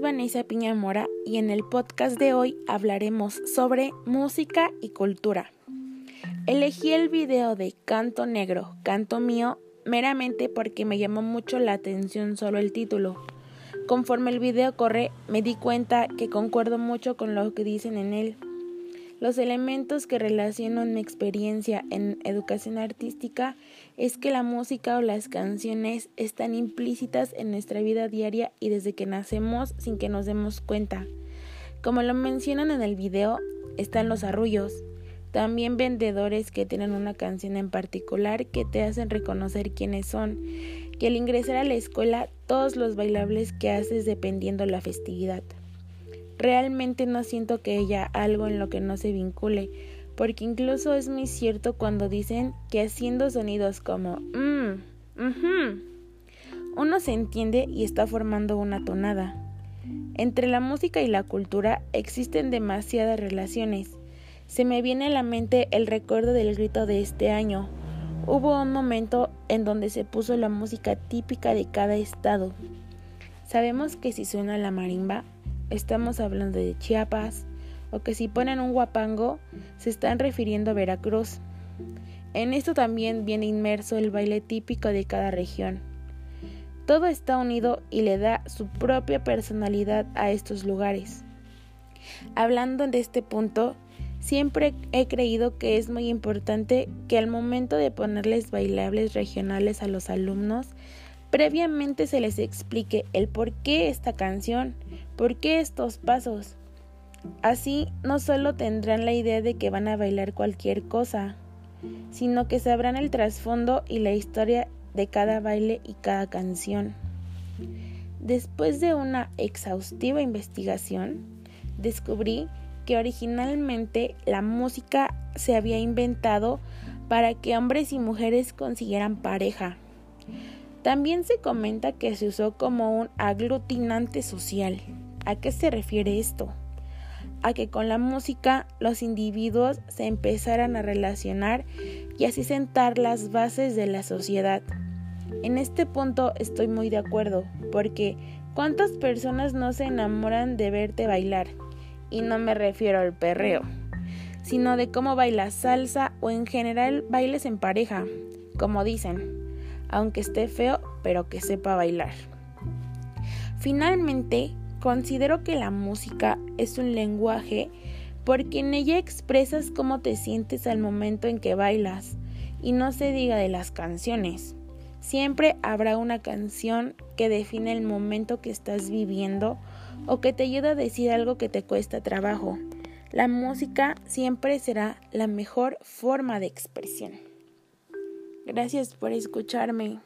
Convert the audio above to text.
es Vanessa Piña Mora y en el podcast de hoy hablaremos sobre música y cultura. Elegí el video de Canto Negro, Canto Mío, meramente porque me llamó mucho la atención solo el título. Conforme el video corre, me di cuenta que concuerdo mucho con lo que dicen en él. Los elementos que relacionan mi experiencia en educación artística es que la música o las canciones están implícitas en nuestra vida diaria y desde que nacemos sin que nos demos cuenta. Como lo mencionan en el video, están los arrullos, también vendedores que tienen una canción en particular que te hacen reconocer quiénes son, que al ingresar a la escuela todos los bailables que haces dependiendo la festividad. Realmente no siento que haya algo en lo que no se vincule, porque incluso es muy cierto cuando dicen que haciendo sonidos como mmm, uno se entiende y está formando una tonada. Entre la música y la cultura existen demasiadas relaciones. Se me viene a la mente el recuerdo del grito de este año. Hubo un momento en donde se puso la música típica de cada estado. Sabemos que si suena la marimba, estamos hablando de Chiapas, o que si ponen un guapango, se están refiriendo a Veracruz. En esto también viene inmerso el baile típico de cada región. Todo está unido y le da su propia personalidad a estos lugares. Hablando de este punto, siempre he creído que es muy importante que al momento de ponerles bailables regionales a los alumnos, previamente se les explique el por qué esta canción, por qué estos pasos. Así no solo tendrán la idea de que van a bailar cualquier cosa, sino que sabrán el trasfondo y la historia de cada baile y cada canción. Después de una exhaustiva investigación, descubrí que originalmente la música se había inventado para que hombres y mujeres consiguieran pareja. También se comenta que se usó como un aglutinante social. ¿A qué se refiere esto? A que con la música los individuos se empezaran a relacionar y así sentar las bases de la sociedad. En este punto estoy muy de acuerdo, porque ¿cuántas personas no se enamoran de verte bailar? Y no me refiero al perreo, sino de cómo bailas salsa o en general bailes en pareja, como dicen aunque esté feo, pero que sepa bailar. Finalmente, considero que la música es un lenguaje porque en ella expresas cómo te sientes al momento en que bailas, y no se diga de las canciones. Siempre habrá una canción que define el momento que estás viviendo o que te ayuda a decir algo que te cuesta trabajo. La música siempre será la mejor forma de expresión. Gracias por escucharme.